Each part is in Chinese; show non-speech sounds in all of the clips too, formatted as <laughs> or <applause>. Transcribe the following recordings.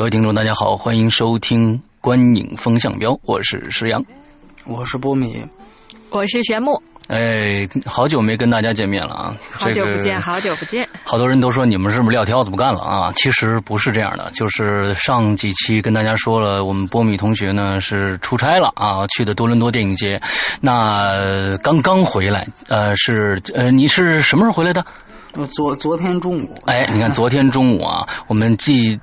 各位听众，大家好，欢迎收听《观影风向标》，我是石阳，我是波米，我是玄木。哎，好久没跟大家见面了啊！好久不见，好久不见。好多人都说你们是不是撂挑子不干了啊？其实不是这样的，就是上几期跟大家说了，我们波米同学呢是出差了啊，去的多伦多电影节，那刚刚回来，呃，是呃，你是什么时候回来的？昨昨天中午。哎，你看昨天中午啊，我们既。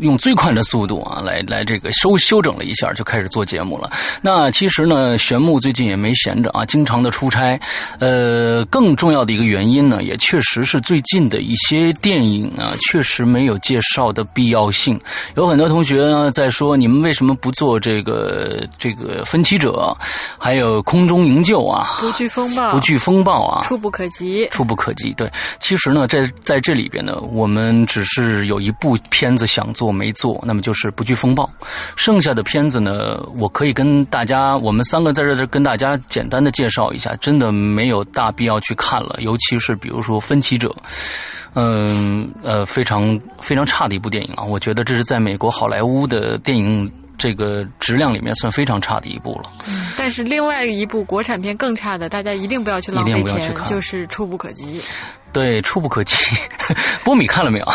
用最快的速度啊，来来这个修修整了一下，就开始做节目了。那其实呢，玄牧最近也没闲着啊，经常的出差。呃，更重要的一个原因呢，也确实是最近的一些电影啊，确实没有介绍的必要性。有很多同学呢在说，你们为什么不做这个这个分歧者，还有空中营救啊？不惧风暴，不惧风暴啊，触不可及，触不可及。对，其实呢，在在这里边呢，我们只是有一部片子想做。做没做，那么就是不惧风暴。剩下的片子呢，我可以跟大家，我们三个在这儿跟大家简单的介绍一下，真的没有大必要去看了。尤其是比如说《分歧者》，嗯呃，非常非常差的一部电影啊，我觉得这是在美国好莱坞的电影这个质量里面算非常差的一部了。嗯，但是另外一部国产片更差的，大家一定不要去浪费钱，就是《触不可及》。对，《触不可及》，波米看了没有？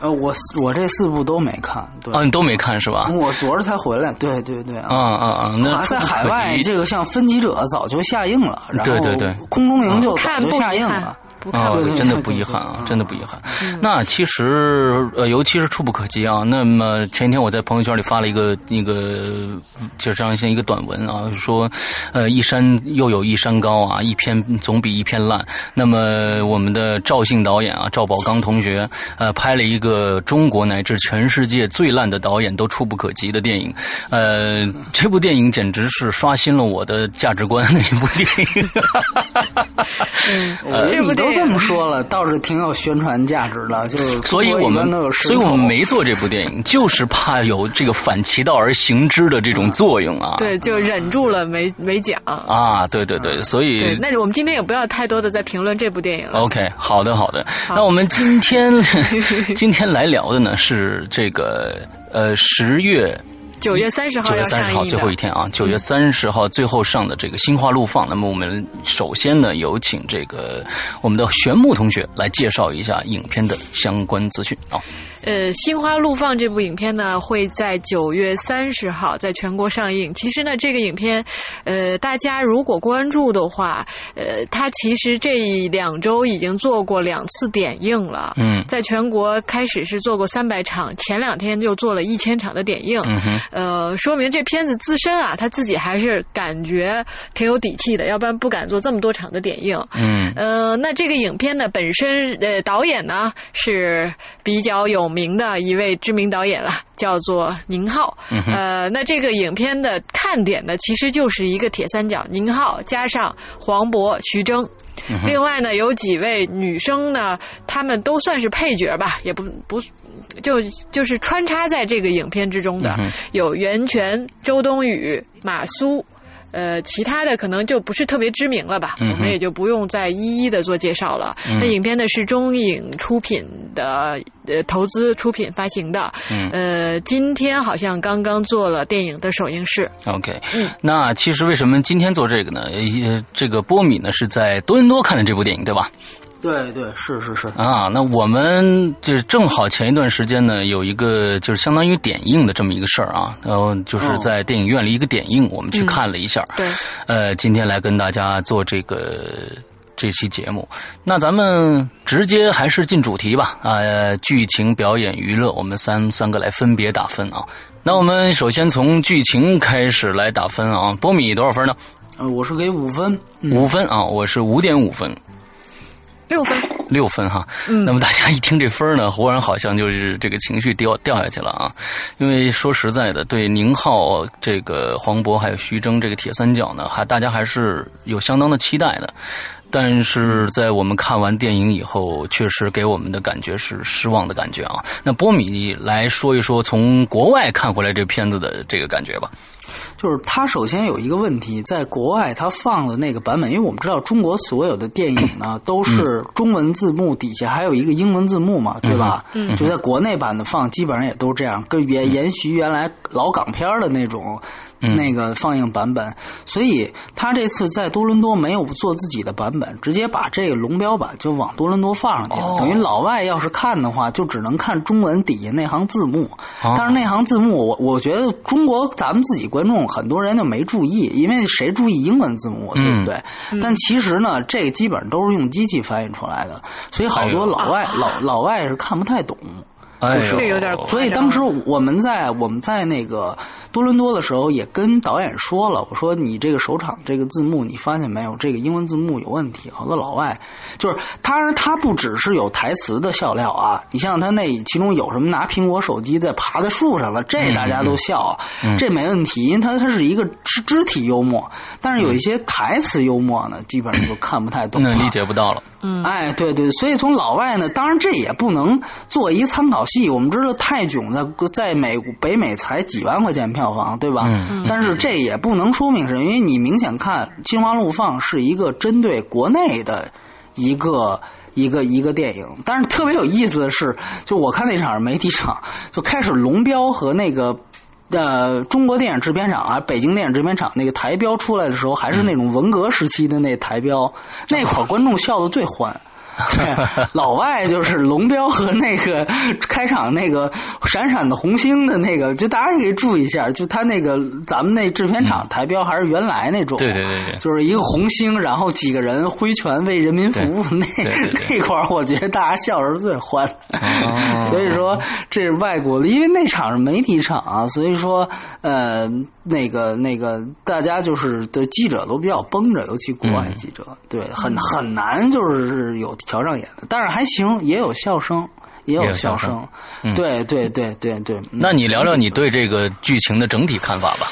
呃，我我这四部都没看，对，啊，你都没看是吧？我昨儿才回来，对对对，啊啊啊！那在海外，这个像《分歧者》早就下映了，然后对对对，空中营就早就下映了。啊，真的不遗憾啊，真的不遗憾。那其实呃，尤其是触不可及啊。那么前一天我在朋友圈里发了一个那个，就这样像一个短文啊，说呃一山又有一山高啊，一篇总比一篇烂。那么我们的赵姓导演啊，赵宝刚同学呃拍了一个中国乃至全世界最烂的导演都触不可及的电影。呃，这部电影简直是刷新了我的价值观的一部电影。<laughs> 嗯，这部电影。这么说了，倒是挺有宣传价值的，就是所以我们所以我们没做这部电影，就是怕有这个反其道而行之的这种作用啊。对，就忍住了没没讲啊。对对对，所以那我们今天也不要太多的在评论这部电影了。OK，好的好的。那我们今天 <laughs> 今天来聊的呢是这个呃十月。九月三十号，九月三十号最后一天啊！九月三十号最后上的这个《心花怒放》，那么我们首先呢，有请这个我们的玄木同学来介绍一下影片的相关资讯啊。呃，《心花怒放》这部影片呢，会在九月三十号在全国上映。其实呢，这个影片，呃，大家如果关注的话，呃，它其实这两周已经做过两次点映了。嗯，在全国开始是做过三百场，前两天又做了一千场的点映。嗯哼，呃，说明这片子自身啊，他自己还是感觉挺有底气的，要不然不敢做这么多场的点映。嗯，呃，那这个影片呢，本身呃，导演呢是比较有。名的一位知名导演了，叫做宁浩。呃，那这个影片的看点呢，其实就是一个铁三角：宁浩加上黄渤、徐峥。另外呢，有几位女生呢，她们都算是配角吧，也不不就就是穿插在这个影片之中的，有袁泉、周冬雨、马苏。呃，其他的可能就不是特别知名了吧，我们也就不用再一一的做介绍了。那影片呢是中影出品的，呃，投资出品发行的。嗯呃，今天好像刚刚做了电影的首映式。OK，那其实为什么今天做这个呢？呃，这个波米呢是在多伦多看的这部电影，对吧？对对是是是啊，那我们就正好前一段时间呢，有一个就是相当于点映的这么一个事儿啊，然后就是在电影院里一个点映，我们去看了一下。对，呃，今天来跟大家做这个这期节目，那咱们直接还是进主题吧啊，剧情、表演、娱乐，我们三三个来分别打分啊。那我们首先从剧情开始来打分啊，波米多少分呢？呃，我是给五分，五分啊，我是五点五分。六分，六分哈。嗯那么大家一听这分儿呢，忽然好像就是这个情绪掉掉下去了啊。因为说实在的，对宁浩、这个黄渤还有徐峥这个铁三角呢，还大家还是有相当的期待的。但是在我们看完电影以后，确实给我们的感觉是失望的感觉啊。那波米来说一说从国外看回来这片子的这个感觉吧。就是它首先有一个问题，在国外它放的那个版本，因为我们知道中国所有的电影呢 <coughs> 都是中文字幕底下还有一个英文字幕嘛，对吧？嗯就在国内版的放，基本上也都这样，跟延延续原来老港片的那种。嗯那个放映版本，所以他这次在多伦多没有做自己的版本，直接把这个龙标版就往多伦多放上去了。哦等于老外要是看的话，就只能看中文底下那行字幕。哦但是那行字幕，我我觉得中国咱们自己观众很多人就没注意，因为谁注意英文字幕，对不对？但其实呢，这个基本上都是用机器翻译出来的，所以好多老外、老老外是看不太懂。这有点所以当时我们在我们在那个多伦多的时候，也跟导演说了，我说你这个首场这个字幕，你发现没有，这个英文字幕有问题。好多老外就是，当然他不只是有台词的笑料啊，你像他那其中有什么拿苹果手机在爬在树上了，这大家都笑，这没问题，因为他他是一个肢肢体幽默，但是有一些台词幽默呢，基本上就看不太懂了。那理解不到了。嗯哎，对对，所以从老外呢，当然这也不能做一参考系。我们知道泰囧在在美北美才几万块钱票房，对吧？嗯但是这也不能说明是，因为你明显看《心花怒放》是一个针对国内的一个。一个一个电影，但是特别有意思的是，就我看那场是媒体场，就开始龙标和那个呃，中国电影制片厂啊，北京电影制片厂那个台标出来的时候，还是那种文革时期的那台标，那会儿观众笑的最欢。对，<laughs> 老外就是龙标和那个开场那个闪闪的红星的那个，就大家可以注意一下，就他那个咱们那制片厂台标还是原来那种，对对对对。就是一个红星，然后几个人挥拳为人民服务，那那 <laughs> 块儿，我觉得大家笑的是最欢所以说这是外国的，因为那场是媒体场啊，所以说呃，那个那个大家就是的记者都比较绷着，尤其国外记者，对，很很难就是有调上眼的，但是还行，也有笑声。也有笑笑声嗯对对对对对。嗯那你聊聊你对这个剧情的整体看法吧。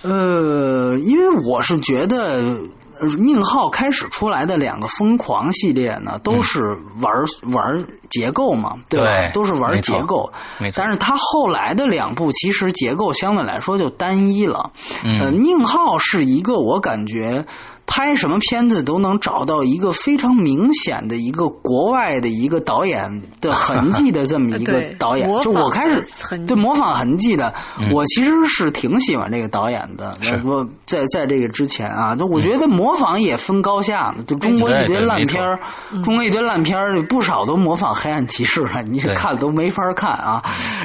呃，因为我是觉得。呃宁浩开始出来的两个疯狂系列呢，都是玩、玩结构嘛，对吧？对都是玩结构。没错但是他后来的两部其实结构相对来说就单一了。嗯呃，宁浩是一个我感觉拍什么片子都能找到一个非常明显的一个国外的一个导演的痕迹的这么一个 <laughs> 导演。就我开始对模仿痕迹的，我其实是挺喜欢这个导演的。是我在在这个之前啊，就我觉得模仿也分高下嘛。就中国一堆烂片儿，中国一堆烂片儿，不少都模仿黑暗骑士了，你对看都没法看啊。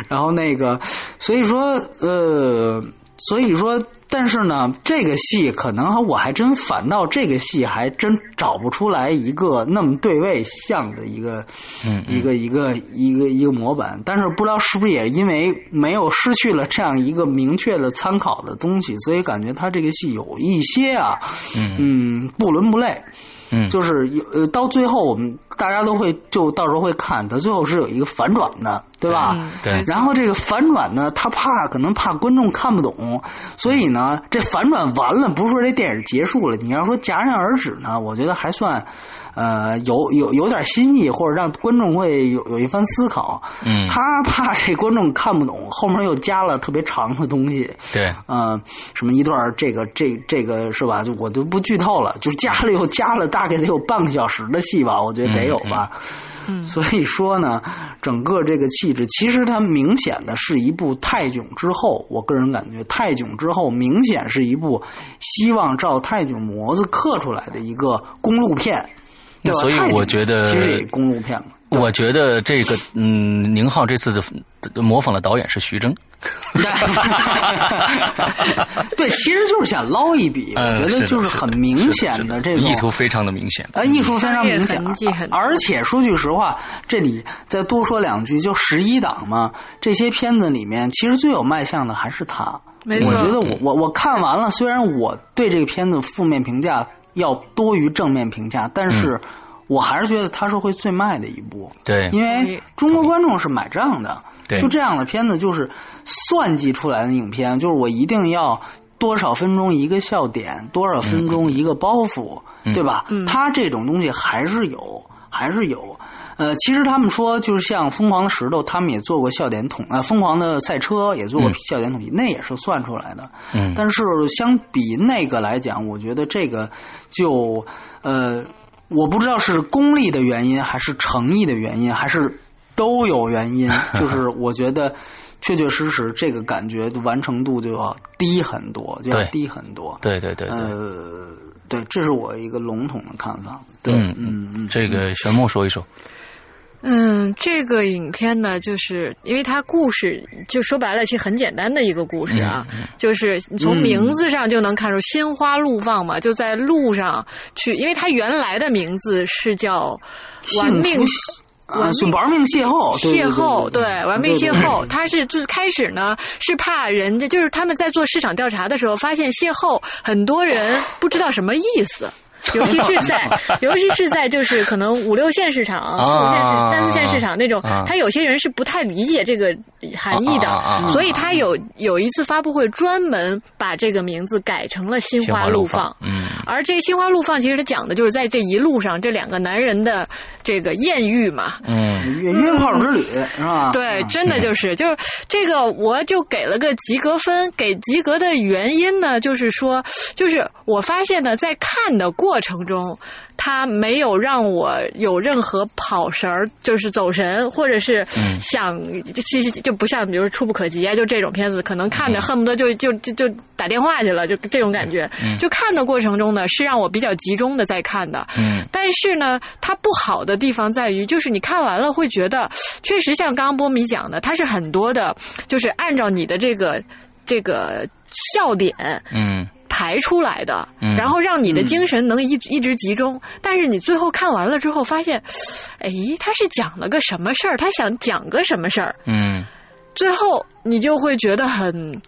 然后那个，所以说呃，所以说。但是呢，这个戏可能我还真反倒这个戏还真找不出来一个那么对位像的一个，嗯一个一个一个一个模板。但是不知道是不是也因为没有失去了这样一个明确的参考的东西，所以感觉他这个戏有一些啊，嗯，不伦不类。嗯就是有呃，到最后我们大家都会就到时候会看，它最后是有一个反转的，对吧？嗯对然后这个反转呢，他怕可能怕观众看不懂，所以呢，这反转完了，不是说这电影结束了，你要说戛然而止呢，我觉得还算。呃，有有有点新意，或者让观众会有有一番思考。嗯他怕这观众看不懂，后面又加了特别长的东西。对，呃，什么一段儿这个这这个是吧？就我就不剧透了，就加了又加了，大概得有半个小时的戏吧，我觉得得有吧。嗯 <laughs> 所以说呢，整个这个气质，其实它明显的是一部泰囧之后，我个人感觉泰囧之后明显是一部希望照泰囧模子刻出来的一个公路片，对吧？所以我觉得其实也公路片嘛。我觉得这个嗯，宁浩这次的模仿的导演是徐峥。<laughs> 对，其实就是想捞一笔，我嗯觉得就是很明显的这个意图非常的明显。呃，艺术非常明显而且说句实话，这里再多说两句，就十一档嘛，这些片子里面，其实最有卖相的还是他。没错我觉得我我我看完了，虽然我对这个片子负面评价要多于正面评价，但是。嗯我还是觉得它是会最卖的一部，对，因为中国观众是买账的。对就这样的片子就是算计出来的影片，就是我一定要多少分钟一个笑点，多少分钟一个包袱，对吧？它这种东西还是有，还是有。呃，其实他们说，就是像《疯狂的石头》，他们也做过笑点统，呃，《疯狂的赛车》也做过笑点统计，那也是算出来的。嗯，但是相比那个来讲，我觉得这个就呃，我不知道是功利的原因，还是诚意的原因，还是都有原因。<laughs> 就是我觉得确确实实这个感觉完成度就要低很多，就要低很多。对对对对，呃，对，这是我一个笼统的看法。对，嗯嗯嗯，这个玄木说一说。嗯，这个影片呢，就是因为它故事就说白了，其实很简单的一个故事啊，就是你从名字上就能看出心花怒放嘛，就在路上去，因为它原来的名字是叫玩命啊，是玩命邂逅，邂逅，对对，玩命邂逅。他是最开始呢，是怕人家就是他们在做市场调查的时候，发现邂逅很多人不知道什么意思。尤其是在，<laughs> 尤其是在就是可能五六线市场、四五线市、三四线市场那种，他有些人是不太理解这个含义的，所以他有有一次发布会专门把这个名字改成了“心花怒放”。嗯，而这“心花怒放”其实它讲的就是在这一路上这两个男人的这个艳遇嘛。嗯，约约炮之旅是吧？对，真的就是就是这个，我就给了个及格分。给及格的原因呢，就是说，就是我发现呢，在看的过程中，他没有让我有任何跑神儿，就是走神，或者是想，其实就不像比如说《触不可及》啊，就这种片子，可能看着恨不得就就就就打电话去了，就这种感觉。就看的过程中呢，是让我比较集中的在看的。嗯，但是呢，它不好的地方在于，就是你看完了会觉得，确实像刚刚波米讲的，它是很多的，就是按照你的这个这个笑点，嗯。排出来的，然后让你的精神能一一直集中。但是你最后看完了之后，发现，哎，他是讲了个什么事儿？他想讲个什么事儿？嗯，最后你就会觉得很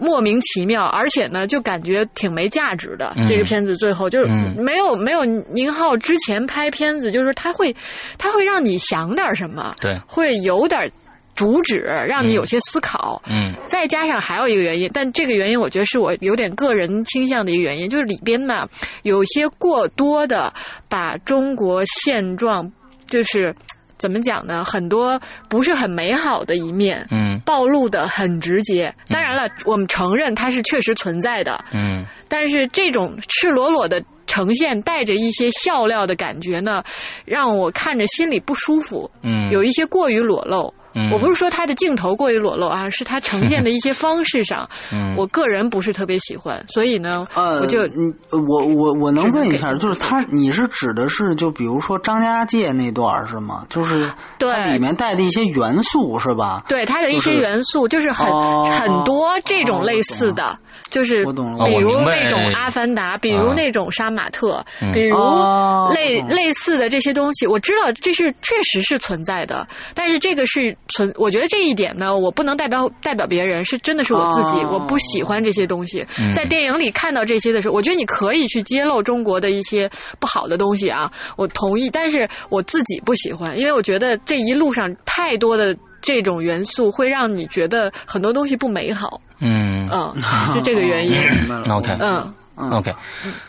莫名其妙，而且呢，就感觉挺没价值的。嗯这个片子最后就是嗯没有没有宁浩之前拍片子，就是他会他会让你想点什么，对，会有点主旨，让你有些思考。嗯。再加上还有一个原因，但这个原因我觉得是我有点个人倾向的一个原因，就是里边呢有些过多的把中国现状，就是怎么讲呢，很多不是很美好的一面。嗯。暴露的很直接，当然了，我们承认它是确实存在的，嗯。但是这种赤裸裸的呈现，带着一些笑料的感觉呢，让我看着心里不舒服，嗯，有一些过于裸露。嗯。我不是说它的镜头过于裸露啊，是它呈现的一些方式上，<laughs> 嗯。我个人不是特别喜欢，所以呢，呃，我就嗯我我我能问一下，就是他，你是指的是就比如说张家界那段是吗？就是对。它里面带的一些元素是吧？对它的一些元素，就是很、哦。很多这种类似的，就是比如那种《阿凡达》，比如啊。那种《杀马特》嗯。比如哦类、类似的这些东西，我知道这是确实是存在的，但是这个是存，我觉得这一点呢，我不能代表代表别人，是真的是我自己，哦。我不喜欢这些东西。嗯。在电影里看到这些的时候，我觉得你可以去揭露中国的一些不好的东西啊，我同意，但是我自己不喜欢，因为我觉得这一路上太多的。这种元素会让你觉得很多东西不美好，嗯。嗯，就这个原因，<laughs> OK。嗯。OK，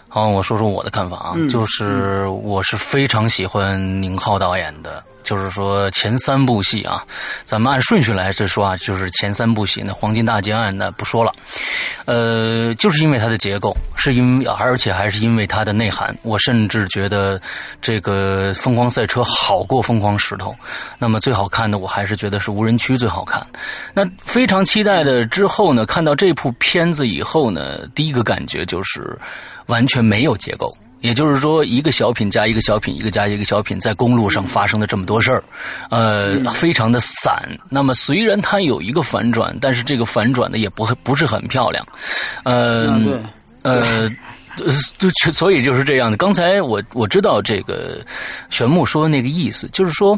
好，我说说我的看法啊，嗯。就是我是非常喜欢宁浩导演的，就是说前三部戏啊，咱们按顺序来这说啊，就是前三部戏呢，《黄金大劫案》呢不说了，呃，就是因为它的结构，是因为而且还是因为它的内涵，我甚至觉得这个《疯狂赛车》好过《疯狂石头》，那么最好看的我还是觉得是《无人区》最好看。那非常期待的之后呢，看到这部片子以后呢，第一个感觉就是完全没有结构。也就是说，一个小品加一个小品，一个加一个小品，在公路上发生的这么多事儿，呃，非常的散。那么虽然它有一个反转，但是这个反转呢也不不是很漂亮，呃，呃。呃，就就所以就是这样的。刚才我我知道这个玄木说的那个意思，就是说，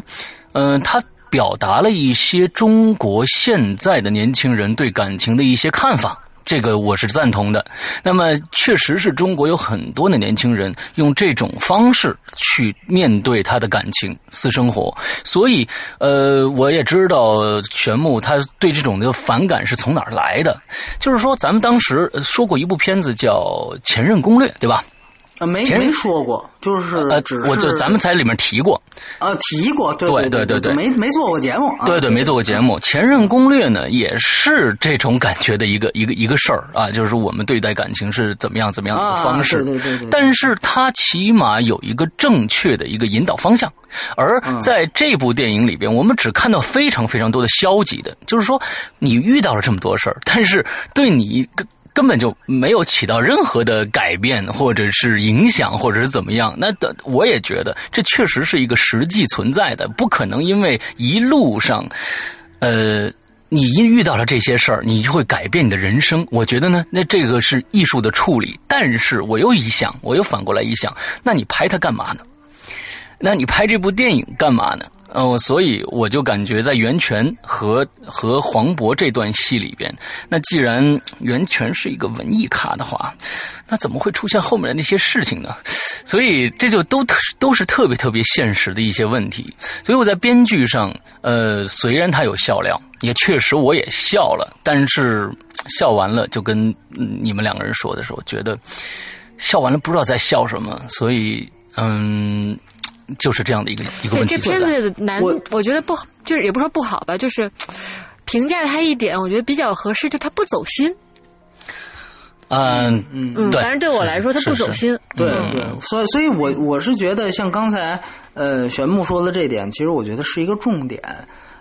嗯、他表达了一些中国现在的年轻人对感情的一些看法。这个我是赞同的。那么，确实是中国有很多的年轻人用这种方式去面对他的感情、私生活。所以，呃，我也知道玄牧他对这种的反感是从哪儿来的。就是说，咱们当时说过一部片子叫《前任攻略》，对吧？啊，没没说过，就是我就咱们在里面提过，呃提过，对对对对对没没做过节目，啊对对，没做过节目。前任攻略呢，也是这种感觉的一个一个一个事儿啊，就是我们对待感情是怎么样怎么样的一个方式。啊对对对对但是它起码有一个正确的一个引导方向，而嗯在这部电影里边，我们只看到非常非常多的消极的，就是说你遇到了这么多事儿，但是对你根本就没有起到任何的改变，或者是影响，或者是怎么样。那的我也觉得这确实是一个实际存在的，不可能因为一路上，呃。你一遇到了这些事儿，你就会改变你的人生。我觉得呢，那这个是艺术的处理。但是我又一想，我又反过来一想，那你拍它干嘛呢？那你拍这部电影干嘛呢？哦，所以我就感觉在袁泉和和黄渤这段戏里边，那既然袁泉是一个文艺咖的话，那怎么会出现后面的那些事情呢？所以这就都特都是特别特别现实的一些问题。所以我在编剧上，呃，虽然他有笑料，也确实我也笑了，但是笑完了就跟你们两个人说的时候，觉得笑完了不知道在笑什么，所以嗯。就是这样的一个一个对问题这片。子难，我我觉得不好，就是也不说不好吧，就是评价它一点，我觉得比较合适，就它不走心。嗯嗯反正对我来说，它是是不走心。对嗯对，所以所以我我是觉得像刚才呃玄牧说的这点，其实我觉得是一个重点。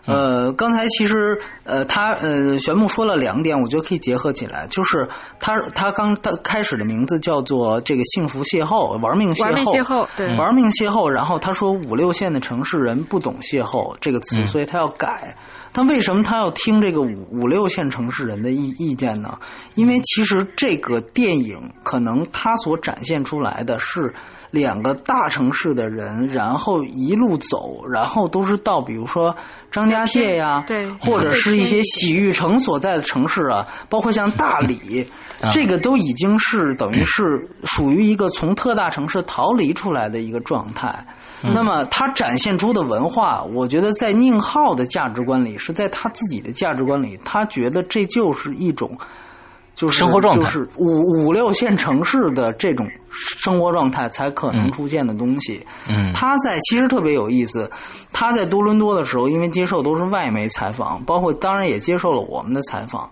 呃，刚才其实呃，他呃，玄牧说了两点，我觉得可以结合起来，就是他他刚他开始的名字叫做这个幸福邂逅，玩命邂逅，玩命邂逅，对，玩命邂逅，然后他说五六线的城市人不懂邂逅这个词，嗯。所以他要改。但为什么他要听这个五五六线城市人的意意见呢？因为其实这个电影可能他所展现出来的是两个大城市的人，然后一路走，然后都是到比如说张家界呀，对或者是一些洗浴城所在的城市啊，包括像大理。<laughs> 啊这个都已经是等于是属于一个从特大城市逃离出来的一个状态。那么他展现出的文化，我觉得在宁浩的价值观里，是在他自己的价值观里，他觉得这就是一种。就是生活状态就是五五六线城市的这种生活状态才可能出现的东西。嗯他在其实特别有意思，他在多伦多的时候，因为接受都是外媒采访，包括当然也接受了我们的采访。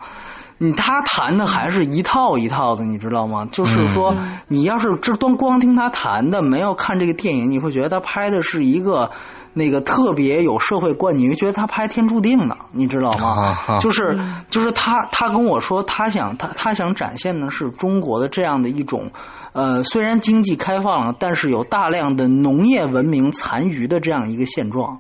你他谈的还是一套一套的，你知道吗？就是说，你要是这光光听他谈的，没有看这个电影，你会觉得他拍的是一个那个特别有社会观，你会觉得他拍《天注定》的，你知道吗？啊啊就是就是他他跟我说，他想他他想展现的是中国的这样的一种，呃，虽然经济开放了，但是有大量的农业文明残余的这样一个现状。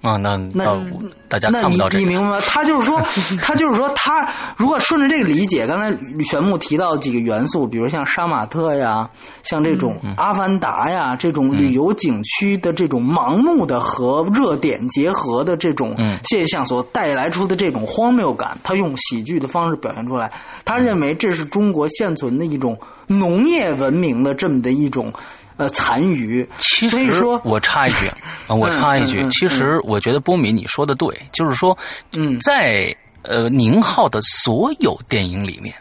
啊，那那呃大家看不到这个。你明白吗？<laughs> 他就是说，他就是说，他如果顺着这个理解，刚才玄木提到几个元素，比如像杀马特呀，像这种嗯阿凡达呀，这种旅游景区的这种盲目的和热点结合的这种嗯现象所带来出的这种荒谬感，他用喜剧的方式表现出来。他认为这是中国现存的一种农业文明的这么的一种呃残余。其实说我插一句 <laughs> 啊，我插一句嗯嗯，嗯其实我觉得波米你说的对，就是说，嗯在呃宁浩的所有电影里面。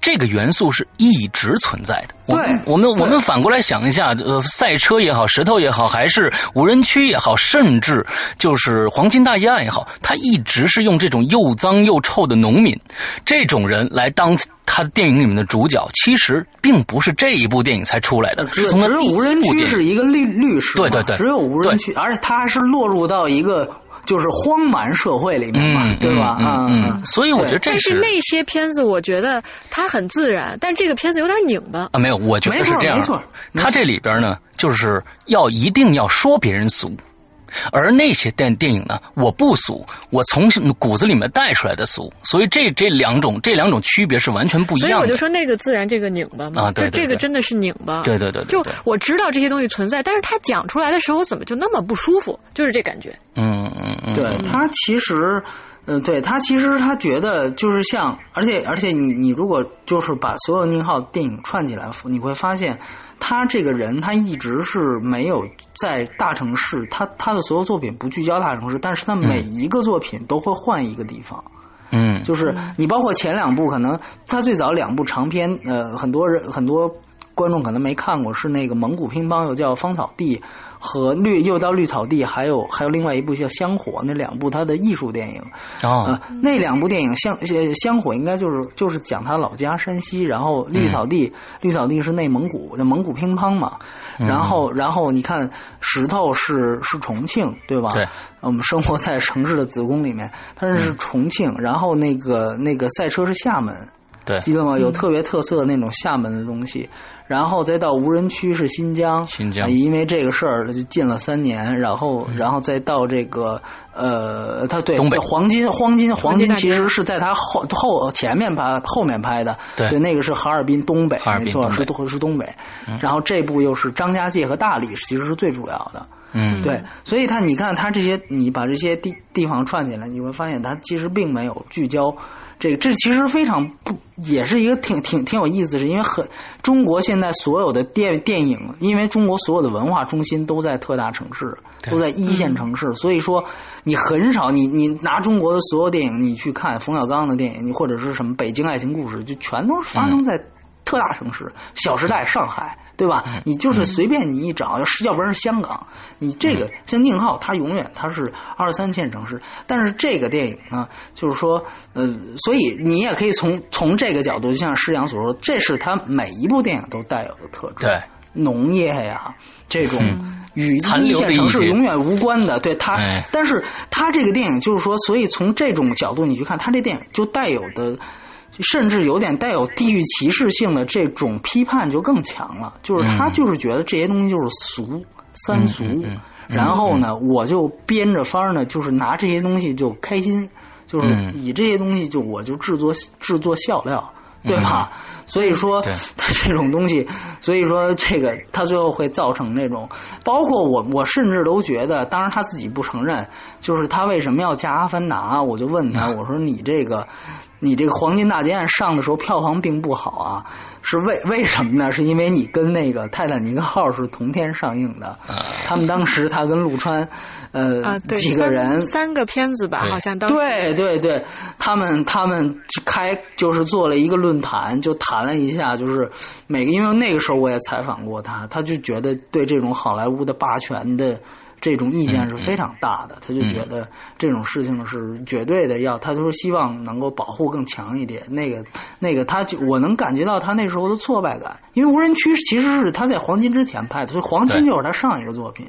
这个元素是一直存在的。我我们我们反过来想一下，呃，赛车也好，石头也好，还是无人区也好，甚至就是黄金大劫案也好，他一直是用这种又脏又臭的农民这种人来当他电影里面的主角。其实并不是这一部电影才出来的，从他第一只有无人区是一个律律师嘛，对对对只有无人区，而且他还是落入到一个就是荒蛮社会里面嘛，嗯，对吧？嗯啊、嗯嗯，所以我觉得这但是那些片子，我觉得它很自然，但这个片子有点拧巴。啊，没有，我觉得是这样。没错没错他这里边呢，就是要一定要说别人俗，而那些电电影呢，我不俗，我从骨子里面带出来的俗，所以这这两种这两种区别是完全不一样的。所以我就说那个自然，这个拧巴嘛，啊，对这个真的是拧巴。对对对，就我知道这些东西存在，但是他讲出来的时候，怎么就那么不舒服？就是这感觉。嗯嗯嗯，对他其实，嗯，对他其实他觉得就是像，而且而且你你如果就是把所有宁浩电影串起来，你会发现。他这个人，他一直是没有在大城市，他他的所有作品不聚焦大城市，但是他每一个作品都会换一个地方。嗯，就是你包括前两部，可能他最早两部长篇，呃，很多人很多观众可能没看过，是那个蒙古乒乓，又叫芳草地。和绿又到绿草地，还有还有另外一部叫《香火》，那两部他的艺术电影。啊，那两部电影香香火应该就是就是讲他老家山西，然后绿草地绿草地是内蒙古，那蒙古乒乓嘛，然后然后你看石头是是重庆对吧？对，我们生活在城市的子宫里面，它是重庆，然后那个那个赛车是厦门，对，记得吗？有特别特色的那种厦门的东西。然后再到无人区是新疆，新疆。因为这个事儿就禁了三年，然后然后再到这个呃，他对黄金黄金黄金其实是在他后后前面拍后面拍的，对。那个是哈尔滨东北，没错是东是东北，然后这部又是张家界和大理，其实是最主要的，嗯，对，所以他你看他这些你把这些地地方串起来，你会发现他其实并没有聚焦。这个这其实非常不，也是一个挺挺挺有意思的，是因为很中国现在所有的电电影，因为中国所有的文化中心都在特大城市，都在一线城市，所以说你很少你你拿中国的所有电影你去看冯小刚的电影，你或者是什么北京爱情故事，就全都是发生在特大城市，《小时代》上海。对吧？你就是随便你一找，要是要不然是香港，你这个像宁浩，他永远他是二三线城市。但是这个电影呢，就是说，呃，所以你也可以从从这个角度，就像施洋所说，这是他每一部电影都带有的特质。对，农业呀，这种与一线城市永远无关的，对他。但是他这个电影就是说，所以从这种角度你去看，他这电影就带有的。甚至有点带有地域歧视性的这种批判就更强了，就是他就是觉得这些东西就是俗三俗，然后呢，我就编着法儿呢，就是拿这些东西就开心，就是以这些东西就我就制作制作笑料，对吧？所以说他这种东西，所以说这个他最后会造成那种，包括我我甚至都觉得，当然他自己不承认，就是他为什么要加《阿凡达》，我就问他，我说你这个。你这个《黄金大劫案》上的时候票房并不好啊，是为为什么呢？是因为你跟那个《泰坦尼克号》是同天上映的，他们当时他跟陆川，呃，几个人三个片子吧，好像当对对对，他们他们开就是做了一个论坛，就谈了一下，就是每个因为那个时候我也采访过他，他就觉得对这种好莱坞的霸权的。这种意见是非常大的，他就觉得这种事情是绝对的要，他就是希望能够保护更强一点。那个那个，他就我能感觉到他那时候的挫败感，因为无人区其实是他在黄金之前拍的，所以黄金就是他上一个作品，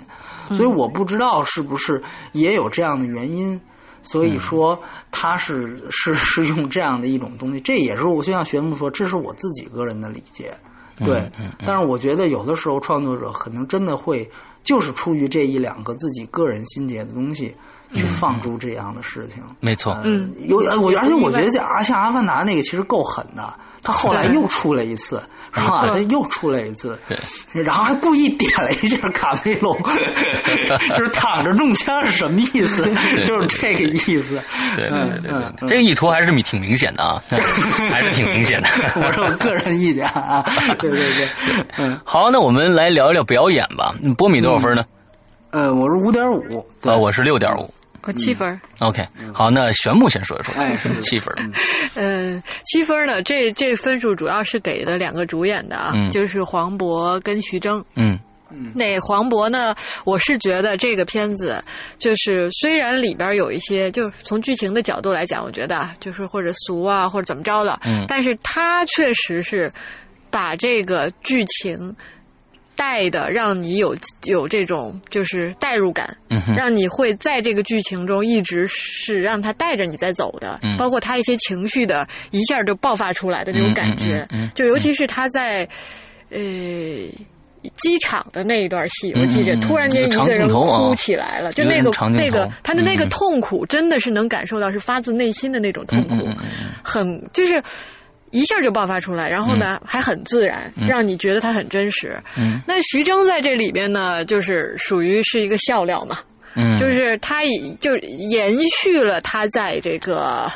所以我不知道是不是也有这样的原因，所以说他是是是用这样的一种东西，这也是我就像玄木说，这是我自己个人的理解，对，但是我觉得有的时候创作者可能真的会。就是出于这一两个自己个人心结的东西，去放逐这样的事情。没错，嗯，有我，而且我觉得这阿像阿凡达那个其实够狠的。他后来又出了一次，是吧？他又出了一次，然后还故意点了一下卡梅隆，<laughs> 就是躺着中枪是什么意思？就是这个意思。对对对对，这个意图还是挺明显的啊，<laughs> 还是挺明显的。我说我个人意见啊，<laughs> 对对对。嗯，好，那我们来聊一聊表演吧。波米多少分呢？呃，我是五点五，呃，我是六点五。我七分。OK，好，那玄木先说一说。哎，七分。嗯，七分呢？这这分数主要是给的两个主演的啊，就是黄渤跟徐峥。嗯那黄渤呢？我是觉得这个片子就是虽然里边有一些，就是从剧情的角度来讲，我觉得就是或者俗啊，或者怎么着的。嗯。但是他确实是把这个剧情。带的让你有有这种就是代入感，让你会在这个剧情中一直是让他带着你在走的，包括他一些情绪的一下就爆发出来的那种感觉，就尤其是他在呃机场的那一段戏，我记着，突然间一个人哭起来了，就那个那个他的那个痛苦，真的是能感受到是发自内心的那种痛苦，很就是一下就爆发出来，然后呢还很自然，让你觉得他很真实。那徐峥在这里边呢，就是属于是一个笑料嘛，就是他就延续了他在这个。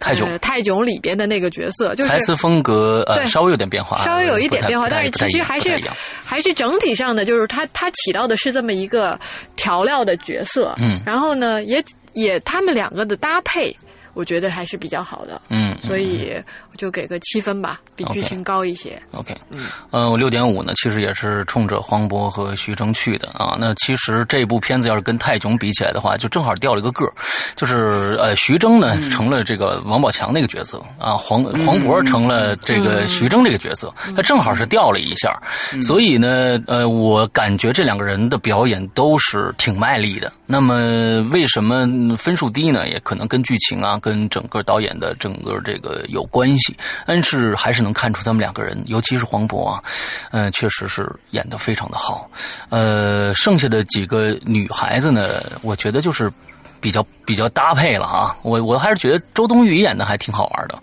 泰囧，泰囧里边的那个角色，就是台词风格呃稍微有点变化，稍微有一点变化，但是其实还是还是整体上的，就是他他起到的是这么一个调料的角色，嗯，然后呢，也也他们两个的搭配。我觉得还是比较好的，嗯，所以我就给个七分吧，比剧情高一些。OK，嗯，呃，我六点五呢，其实也是冲着黄渤和徐峥去的啊。那其实这部片子要是跟泰囧比起来的话，就正好掉了一个个儿，就是呃，徐峥呢成了这个王宝强那个角色啊，黄黄渤成了这个徐峥这个角色，他正好是掉了一下，所以呢，呃，我感觉这两个人的表演都是挺卖力的。那么为什么分数低呢？也可能跟剧情啊。跟整个导演的整个这个有关系，但是还是能看出他们两个人，尤其是黄渤啊，嗯，确实是演的非常的好。呃，剩下的几个女孩子呢，我觉得就是比较比较搭配了啊。我我还是觉得周冬雨演的还挺好玩的。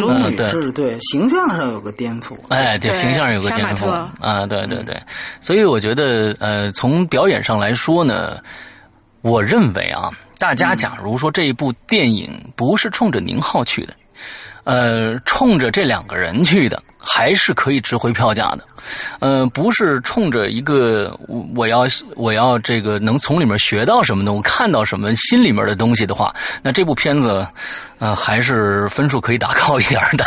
周冬雨是对形象上有个颠覆，哎，对，形象上有个颠覆啊，对对对。所以我觉得，呃，从表演上来说呢，我认为啊。大家假如说这一部电影不是冲着宁浩去的，呃，冲着这两个人去的，还是可以值回票价的。呃，不是冲着一个我要我要这个能从里面学到什么的，我看到什么心里面的东西的话，那这部片子，呃，还是分数可以打高一点的。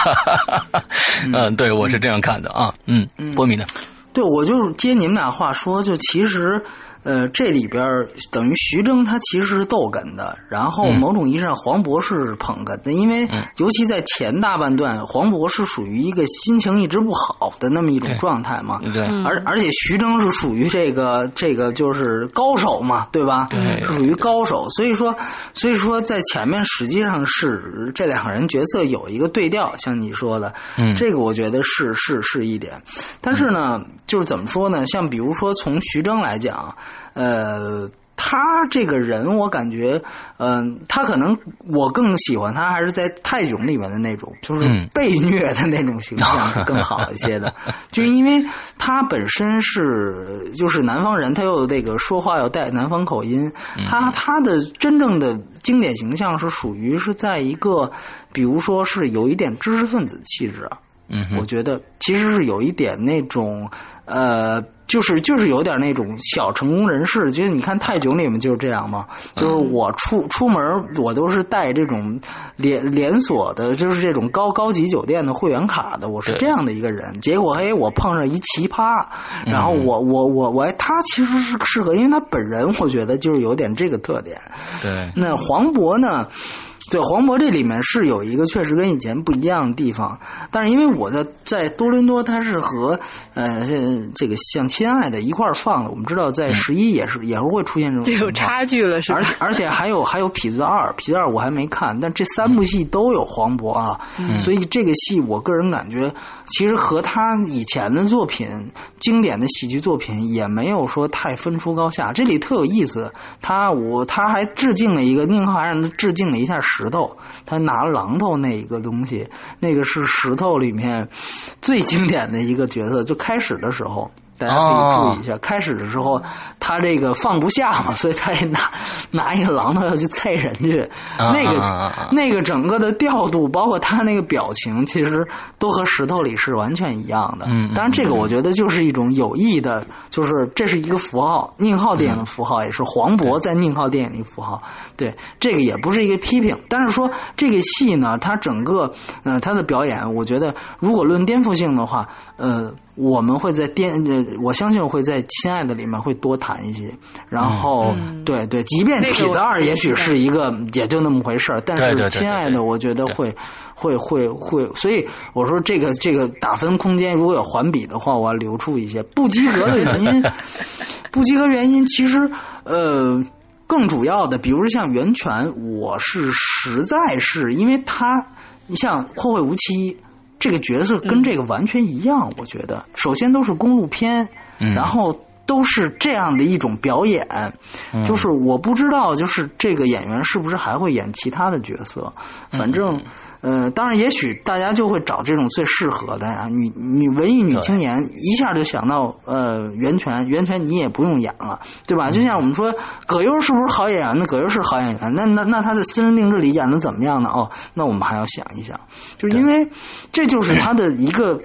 嗯，对我是这样看的啊。嗯，波米呢？对，我就接你们俩话说，就其实。呃，这里边等于徐峥他其实是逗哏的，然后某种意义上黄渤是捧哏的，因为尤其在前大半段，黄渤是属于一个心情一直不好的那么一种状态嘛。对。而而且徐峥是属于这个这个就是高手嘛，对吧？对。是属于高手，所以说所以说在前面实际上是这两个人角色有一个对调，像你说的，嗯，这个我觉得是是是一点，但是呢，就是怎么说呢？像比如说从徐峥来讲。呃，他这个人，我感觉，嗯，他可能我更喜欢他，还是在泰囧里面的那种，就是被虐的那种形象更好一些的。<laughs> 就因为他本身是就是南方人，他又那个说话要带南方口音，他他的真正的经典形象是属于是在一个，比如说是有一点知识分子气质啊。嗯，我觉得其实是有一点那种，呃。就是就是有点那种小成功人士，就是你看泰囧里面就是这样嘛。就是我出出门，我都是带这种连连锁的，就是这种高高级酒店的会员卡的。我是这样的一个人。结果嘿，我碰上一奇葩，然后我我我我，他其实是适合，因为他本人我觉得就是有点这个特点。对，那黄渤呢？对黄渤这里面是有一个确实跟以前不一样的地方，但是因为我在在多伦多，他是和呃这这个像亲爱的一块儿放的，我们知道在十一也是也是会出现这种就有差距了，是吧？而且而且还有还有痞子二，痞子二我还没看，但这三部戏都有黄渤啊，所以这个戏我个人感觉其实和他以前的作品经典的喜剧作品也没有说太分出高下。这里特有意思，他我他还致敬了一个宁浩，还让他致敬了一下。石头，他拿榔头那一个东西，那个是石头里面最经典的一个角色。就开始的时候。大家可以注意一下，开始的时候他这个放不下嘛，<laughs> 所以他也拿 <laughs> 拿一个榔头要去踩人去。那个那个整个的调度，包括他那个表情，其实都和石头里是完全一样的。嗯当然，这个我觉得就是一种有意的，就是这是一个符号，宁浩电影的符号，也是黄渤在宁浩电影的符号。对，这个也不是一个批评，但是说这个戏呢，它整个呃他的表演，我觉得如果论颠覆性的话，呃。我们会在电，我相信会在《亲爱的》里面会多谈一些。然后，对对，即便《痞子二》也许是一个也就那么回事儿，但是《亲爱的》我觉得会会会会，所以我说这个这个打分空间如果有环比的话，我要留出一些不及格的原因。<laughs> 不及格原因其实呃更主要的，比如说像《源泉》，我是实在是因为他，你像《后会无期》。这个角色跟这个完全一样，我觉得。首先都是公路片，然后都是这样的一种表演，就是我不知道，就是这个演员是不是还会演其他的角色，反正。呃，当然，也许大家就会找这种最适合的呀，女女文艺女青年，一下就想到呃袁泉，袁泉你也不用演了，对吧？就像我们说葛优是不是好演员？那葛优是好演员，那那那他在私人定制里演的怎么样呢？哦，那我们还要想一想，就是因为这就是他的一个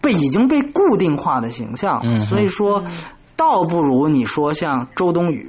被已经被固定化的形象，所以说。倒不如你说像周冬雨，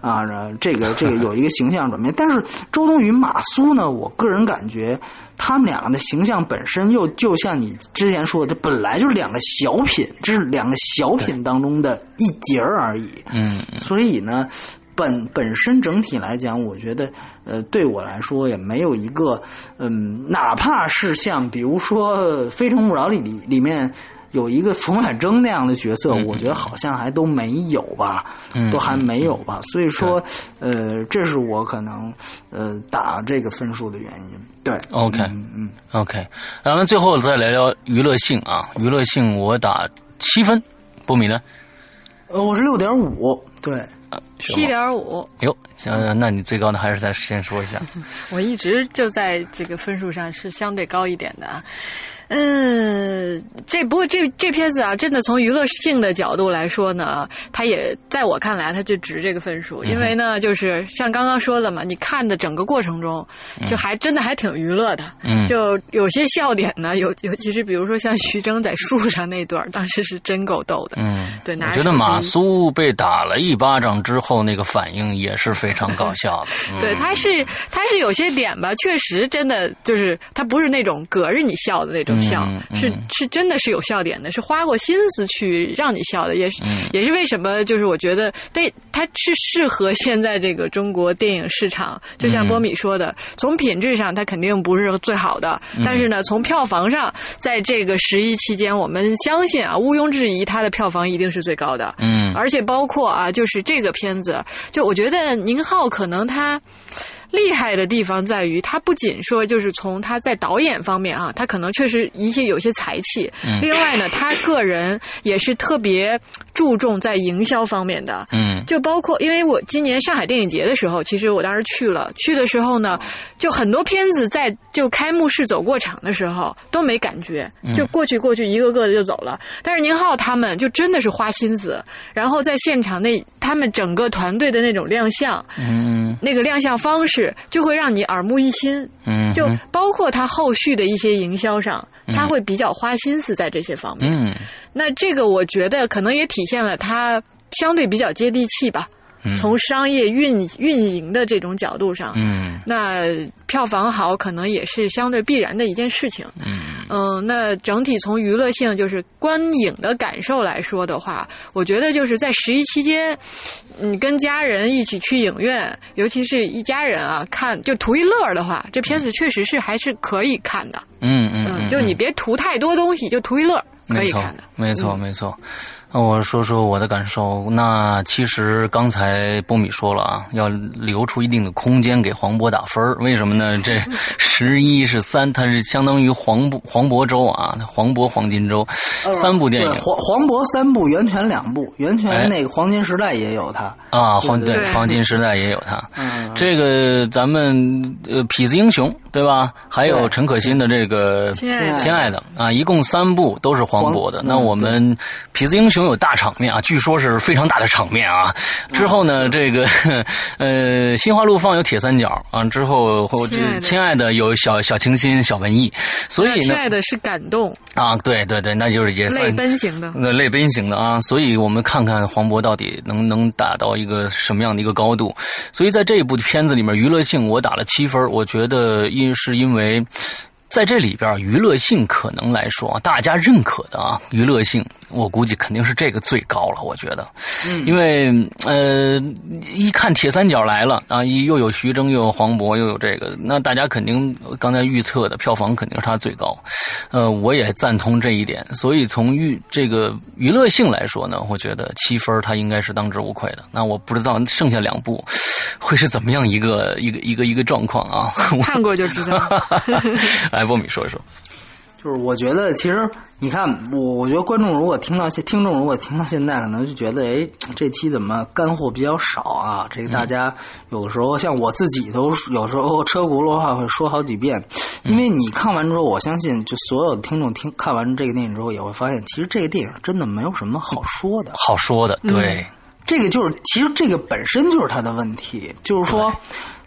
啊，这个这个 <laughs> 有一个形象转变。但是周冬雨、马苏呢，我个人感觉他们两个的形象本身又就像你之前说的，这本来就是两个小品，这是两个小品当中的一节而已。嗯，所以呢，本本身整体来讲，我觉得呃，对我来说也没有一个嗯，哪怕是像比如说《非诚勿扰》里里里面。有一个冯远征那样的角色，我觉得好像还都没有吧，都还没有吧。所以说，呃，这是我可能呃打这个分数的原因。对，OK，嗯嗯，OK。咱们最后再聊聊娱乐性啊，娱乐性我打七分，波米呢？呃，我是六点五，对，七点五。哟，行，那你最高的还是再先说一下。<laughs> 我一直就在这个分数上是相对高一点的啊。嗯，这不过这这片子啊，真的从娱乐性的角度来说呢，它也在我看来，它就值这个分数。因为呢，就是像刚刚说的嘛，你看的整个过程中，就还真的还挺娱乐的。嗯，就有些笑点呢，有尤其是比如说像徐峥在树上那段，当时是真够逗的。嗯，对，我觉得马苏被打了一巴掌之后，那个反应也是非常搞笑的。<laughs> 对，他是他是有些点吧，确实真的就是他不是那种隔着你笑的那种。笑是是真的是有笑点的，是花过心思去让你笑的，也是也是为什么就是我觉得对它是适合现在这个中国电影市场。就像波米说的，从品质上它肯定不是最好的，但是呢，从票房上，在这个十一期间，我们相信啊，毋庸置疑，它的票房一定是最高的。嗯，而且包括啊，就是这个片子，就我觉得宁浩可能他。厉害的地方在于，他不仅说就是从他在导演方面啊，他可能确实一些有些才气。另外呢，他个人也是特别注重在营销方面的。嗯，就包括因为我今年上海电影节的时候，其实我当时去了，去的时候呢，就很多片子在就开幕式走过场的时候都没感觉，就过去过去一个个的就走了。但是宁浩他们就真的是花心思，然后在现场那他们整个团队的那种亮相，嗯，那个亮相方式。是，就会让你耳目一新。嗯，就包括他后续的一些营销上，他会比较花心思在这些方面。嗯，那这个我觉得可能也体现了他相对比较接地气吧。从商业运运营的这种角度上，嗯，那票房好可能也是相对必然的一件事情。嗯嗯，那整体从娱乐性就是观影的感受来说的话，我觉得就是在十一期间，你跟家人一起去影院，尤其是一家人啊看就图一乐的话，这片子确实是还是可以看的。嗯嗯，就你别图太多东西，就图一乐可以看的。没错没错。那我说说我的感受。那其实刚才波米说了啊，要留出一定的空间给黄渤打分为什么呢？这 <laughs> 十一是三，它是相当于黄渤黄渤周啊，黄渤黄金周三部电影。黄黄渤三部，袁泉两部，袁泉那个黄金时代也有他啊，黄对黄金时代也有他。这个咱们呃痞子英雄对吧？还有陈可辛的这个亲爱的啊，一共三部都是黄渤的。那我们痞子英雄。拥有大场面啊，据说是非常大的场面啊。之后呢，这个呃，心花怒放有铁三角啊。之后，这亲爱的有小小清新、小文艺，所以呢，亲爱的是感动啊。对对对，那就是也算泪奔型的，那泪奔型的啊。所以我们看看黄渤到底能能达到一个什么样的一个高度。所以在这一部片子里面，娱乐性我打了七分，我觉得因是因为。在这里边，娱乐性可能来说，大家认可的啊，娱乐性，我估计肯定是这个最高了。我觉得，嗯，因为呃，一看铁三角来了啊，又有徐峥，又有黄渤，又有这个，那大家肯定刚才预测的票房肯定是它最高。呃，我也赞同这一点。所以从娱这个娱乐性来说呢，我觉得七分它应该是当之无愧的。那我不知道剩下两部会是怎么样一个一个一个一个状况啊？<laughs> 看过就知道。来，<laughs> 波米说一说。就是我觉得，其实你看，我我觉得观众如果听到现，听众如果听到现在，可能就觉得，哎，这期怎么干货比较少啊？这个大家有的时候，像我自己都有时候车轱辘话会说好几遍，因为你看完之后，我相信就所有的听众听看完这个电影之后，也会发现，其实这个电影真的没有什么好说的。好说的，对，这个就是，其实这个本身就是他的问题，就是说。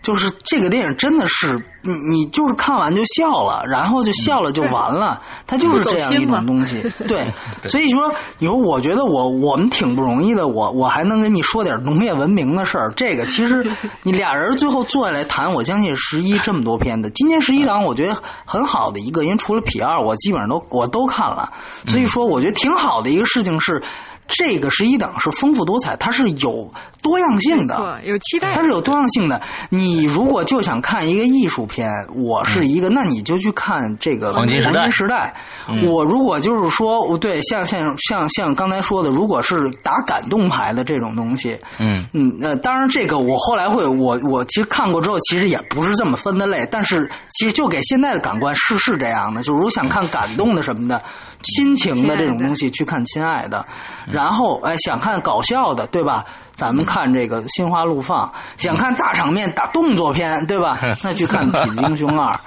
就是这个电影真的是你你就是看完就笑了，然后就笑了就完了，<laughs> 它就是这样一种东西。<laughs> 对，所以说你说我觉得我我们挺不容易的，我我还能跟你说点农业文明的事儿。这个其实 <laughs> 你俩人最后坐下来谈，我相信十一这么多片子，今年十一档我觉得很好的一个，因为除了痞二，我基本上都我都看了，所以说我觉得挺好的一个事情是。这个十一档是丰富多彩，它是有多样性的，有期待，它是有多样性的。你如果就想看一个艺术片，我是一个，那你就去看这个黄金时代。我如果就是说，对，像像像像刚才说的，如果是打感动牌的这种东西，嗯嗯，那当然这个我后来会，我我其实看过之后，其实也不是这么分的类，但是其实就给现在的感官是是这样的，就如果想看感动的什么的。亲情的这种东西去看《亲爱的》，然后哎想看搞笑的对吧？咱们看这个《心花怒放》，想看大场面打动作片对吧？那去看《痞子英雄二》，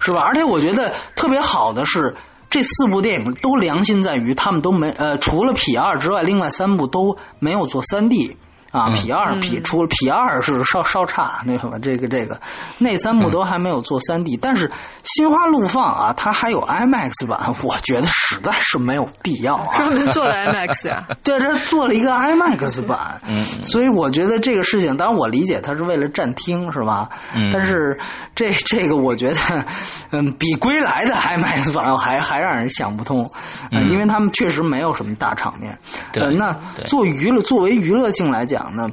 <laughs> 是吧？而且我觉得特别好的是，这四部电影都良心在于他们都没呃，除了《痞二》之外，另外三部都没有做三 D。啊，皮二皮除了皮二是稍稍差，那什么这个这个，那三部都还没有做三 D，但是《心花怒放》啊，它还有 IMAX 版，我觉得实在是没有必要啊。专门做了 <laughs> IMAX 啊？<laughs> 对，这做了一个 IMAX 版，嗯，所以我觉得这个事情，当然我理解它是为了占听，是吧？嗯，但是这这个我觉得，嗯，比归来的 IMAX 版还还让人想不通，嗯，因为他们确实没有什么大场面。对，那做娱乐作为娱乐性来讲。讲呢，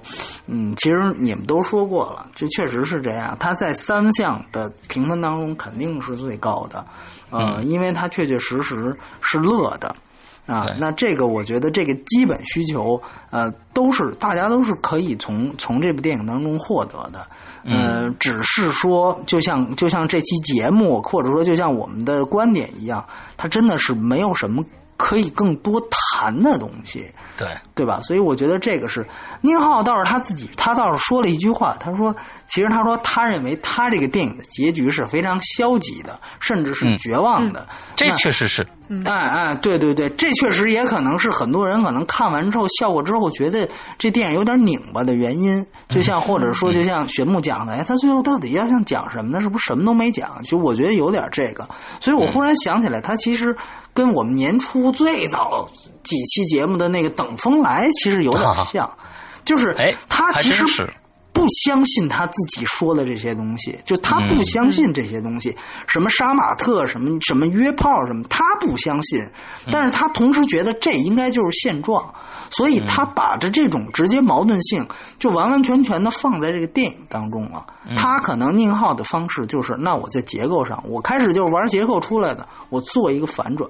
嗯，其实你们都说过了，这确实是这样。它在三项的评分当中肯定是最高的，呃，因为它确确实实是乐的啊。那这个我觉得这个基本需求，呃，都是大家都是可以从从这部电影当中获得的。呃，只是说，就像就像这期节目，或者说就像我们的观点一样，它真的是没有什么。可以更多谈的东西，对对吧？所以我觉得这个是宁浩倒是他自己，他倒是说了一句话，他说：“其实他说他认为他这个电影的结局是非常消极的，甚至是绝望的。”这确实是，哎哎，对对对，这确实也可能是很多人可能看完之后笑过之后觉得这电影有点拧巴的原因。就像或者说，就像玄木讲的，哎，他最后到底要想讲什么呢？是不是什么都没讲？就我觉得有点这个，所以我忽然想起来，他其实。跟我们年初最早几期节目的那个等风来其实有点像，就是他其实不相信他自己说的这些东西，就他不相信这些东西，什么杀马特，什么什么约炮，什么他不相信，但是他同时觉得这应该就是现状，所以他把着这种直接矛盾性就完完全全的放在这个电影当中了。他可能宁浩的方式就是，那我在结构上，我开始就是玩结构出来的，我做一个反转。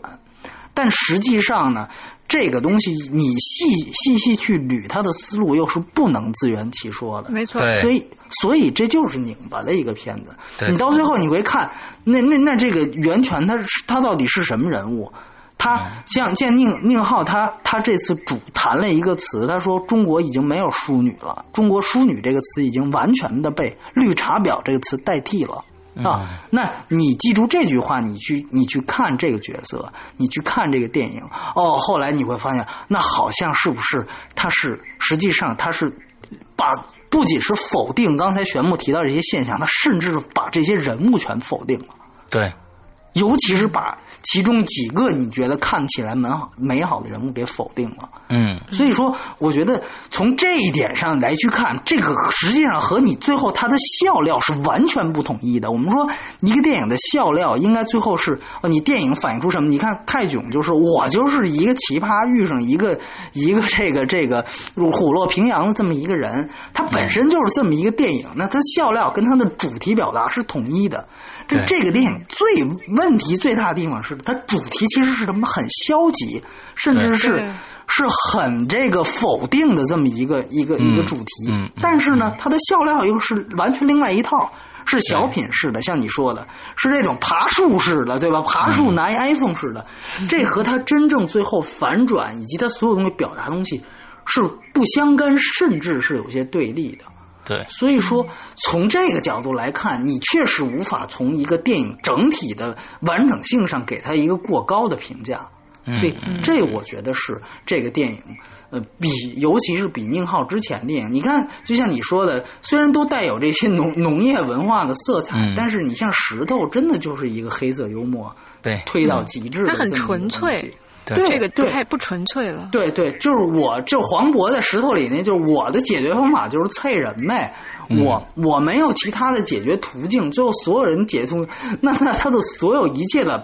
但实际上呢，这个东西你细细细去捋他的思路，又是不能自圆其说的。没错，所以所以这就是拧巴的一个片子。你到最后你会看，那那那这个袁泉他他到底是什么人物？他像见宁宁浩，他他这次主谈了一个词，他说中国已经没有淑女了，中国淑女这个词已经完全的被绿茶婊这个词代替了。啊，那你记住这句话，你去你去看这个角色，你去看这个电影，哦，后来你会发现，那好像是不是他是实际上他是把不仅是否定刚才玄牧提到这些现象，他甚至把这些人物全否定了。对。尤其是把其中几个你觉得看起来蛮好美好的人物给否定了，嗯，所以说我觉得从这一点上来去看，这个实际上和你最后他的笑料是完全不统一的。我们说一个电影的笑料应该最后是，你电影反映出什么？你看泰囧就是我就是一个奇葩遇上一个 <laughs> 一个这个这个虎落平阳的这么一个人，他本身就是这么一个电影，那他笑料跟他的主题表达是统一的。这这个电影最问题最大的地方是，它主题其实是什么？很消极，甚至是是很这个否定的这么一个一个一个主题。但是呢，它的笑料又是完全另外一套，是小品式的，像你说的，是这种爬树式的，对吧？爬树拿一 iPhone 式的，这和他真正最后反转以及他所有东西表达东西是不相干，甚至是有些对立的。对，所以说从这个角度来看，你确实无法从一个电影整体的完整性上给他一个过高的评价。所以这我觉得是这个电影，呃，比尤其是比宁浩之前电影，你看，就像你说的，虽然都带有这些农农业文化的色彩，但是你像石头，真的就是一个黑色幽默，对，推到极致的，它很纯粹。对这个对太不纯粹了。对对，就是我，就黄渤在石头里那，就是我的解决方法就是啐人呗。我我没有其他的解决途径，最后所有人解途，那那他的所有一切的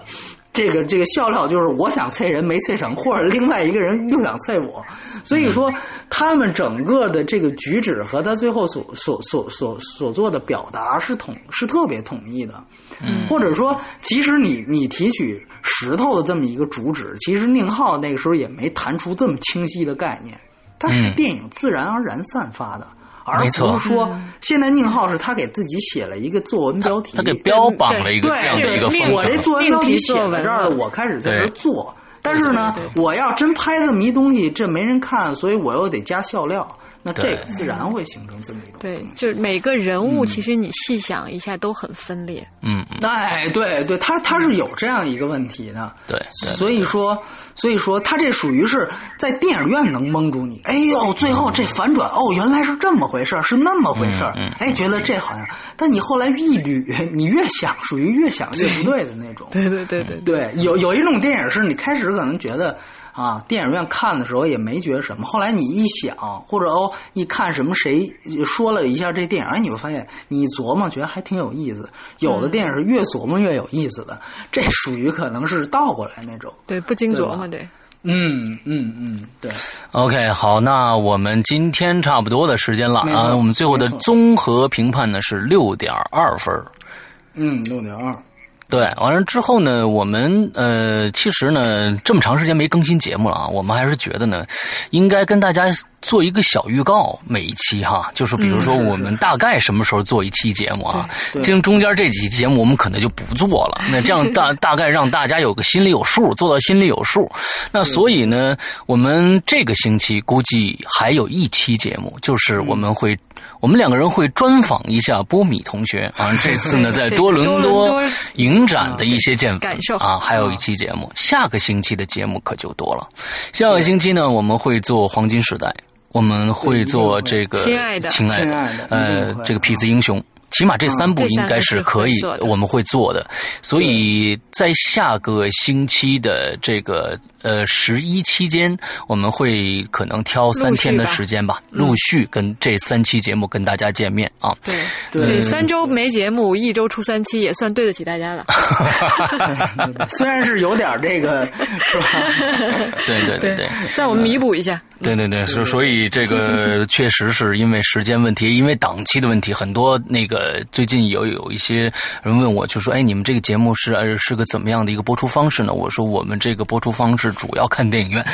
这个这个笑料就是我想啐人没啐成，或者另外一个人又想啐我，所以说他们整个的这个举止和他最后所所所所所做的表达是统是特别统一的。嗯或者说，其实你你提取石头的这么一个主旨，其实宁浩那个时候也没谈出这么清晰的概念，它是嗯。电影自然而然散发的，而不是说现在宁浩是他给自己写了一个作文标题，他给标榜了一个对这样的一个对风格。我这作文标题写在这儿了，我开始在这儿做。但是呢我要真拍这么一东西，这没人看，所以我又得加笑料，那这个自然会形成这么一种对就是每个人物，其实你细想一下都很分裂。嗯，嗯哎，对对，他他是有这样一个问题的，对对，所以说，所以说他这属于是在电影院能蒙住你。哎呦，最后这反转，哦，原来是这么回事儿，是那么回事儿。嗯嗯哎，觉得这好像，但你后来一捋，你越想，属于越想越不对的那种。对 <laughs> 对对对对，有有一种电影是你开始可能觉得啊，电影院看的时候也没觉得什么，后来你一想，或者哦一看什么谁说了一下这电影，哎，你会发现你琢磨觉得还挺有意思。有的电影是越琢磨越有意思的，<laughs> 这属于可能是倒过来那种。对，不经琢磨，对对。嗯嗯嗯，对，OK，好，那我们今天差不多的时间了啊，我们最后的综合评判呢是六点二分。嗯，六点二，对，完了之后呢，我们呃，其实呢，这么长时间没更新节目了啊，我们还是觉得呢，应该跟大家做一个小预告，每一期哈，就是比如说我们大概什么时候做一期节目啊，<laughs> 对这中间这几期节目我们可能就不做了，<laughs> 那这样大大概让大家有个心里有数，做到心里有数。那所以呢，我们这个星期估计还有一期节目，就是我们会。我们两个人会专访一下波米同学啊，这次呢 <laughs> 在多伦多伦多多影展的一些见闻感受啊，还有一期节目。下个星期的节目可就多了。下个星期呢，我们会做黄金时代，我们会做这个亲爱的亲爱的呃这个痞子英雄。起码这三部应该是可以我们会做的。所以在下个星期的这个呃十一期间，我们会可能挑三天的时间吧，陆续跟这三期节目跟大家见面啊。对对这三周没节目，一周出三期，也算对得起大家了。<laughs> 虽然是有点这个，是吧？对对对对。算我们弥补一下。对对对，所所以这个确实是因为时间问题，因为档期的问题，很多那个最近有有一些人问我，就说：“哎，你们这个节目是呃是个怎么样的一个播出方式呢？”我说：“我们这个播出方式主要看电影院，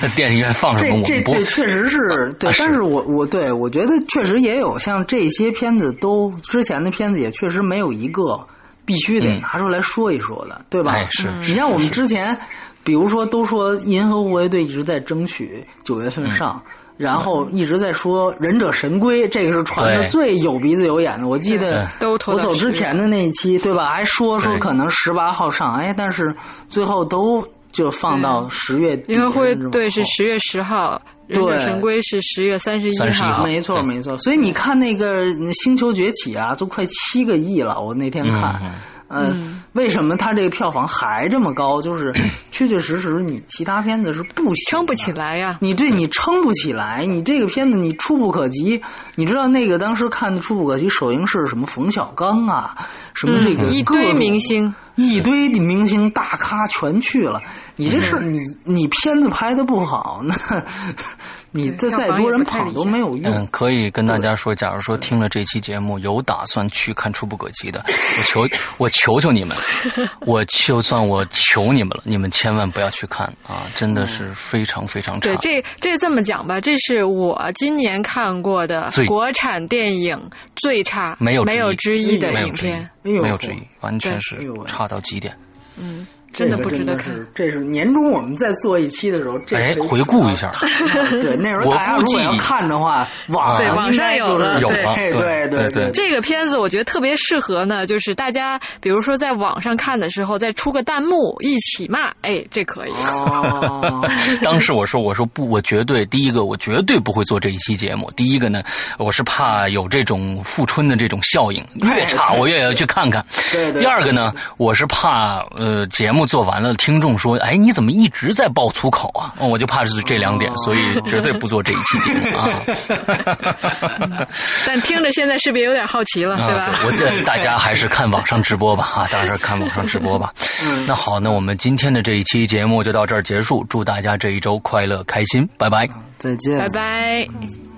那 <laughs> 电影院放什么我们播这这。确实是对啊，但是我我对我觉得确实也有像这些片子都之前的片子也确实没有一个必须得嗯拿出来说一说的，对吧？哎是你像我们之前，比如说都说《银河护卫队》一直在争取九月份上。然后一直在说《忍者神龟》，<laughs> 这个是传的最有鼻子有眼的。我记得我走之前的那一期，对吧？还说说可能十八号上，哎，但是最后都就放到十月底。银河护卫甚至往队是后十月十号，忍者神龟是十月三十一31号号。没错，没错。所以你看那个《星球崛起》啊，都快七个亿了。我那天看，嗯呃，为什么他这个票房还这么高？<coughs> 就是确确实实你其他片子是不行撑不起。来呀、你对你撑不起来，你这个片子你触不可及。你知道那个当时看的触不可及首映是什么？冯小刚啊，什么这个嗯，一堆明星，一堆的明星大咖全去了，你这事儿你你片子拍的不好，那你这再多人跑都没有用。嗯，可以跟大家说，假如说听了这期节目有打算去看《触不可及》的，我求我求求你们，我就算我求你们了，你们千万不要去看啊！真的是非常非常差。对，这这这么讲吧，这是我今年看过的国产电影最差，没有没有之一的影片，没有之一，完全是差到极点。嗯。真的不值得看。这是年终我们在做一期的时候，哎，回顾一下。对，那时候大家如果要看的话，网对网上有了，有对对对对。这个片子我觉得特别适合呢，就是大家比如说在网上看的时候，再出个弹幕一起骂，哎，这可以。哦。<laughs> 当时我说，我说不，我绝对第一个，我绝对不会做这一期节目。第一个呢，我是怕有这种富春的这种效应，越差我越要去看看。对对。第二个呢，我是怕呃节目。做完了，听众说：“哎，你怎么一直在爆粗口啊？”我就怕是这两点，所以绝对不做这一期节目啊。<laughs> 但听着现在是不是有点好奇了，对吧？我这大家还是看网上直播吧啊，大家看网上直播吧。那好，那我们今天的这一期节目就到这儿结束，祝大家这一周快乐开心，拜拜，再见，拜拜。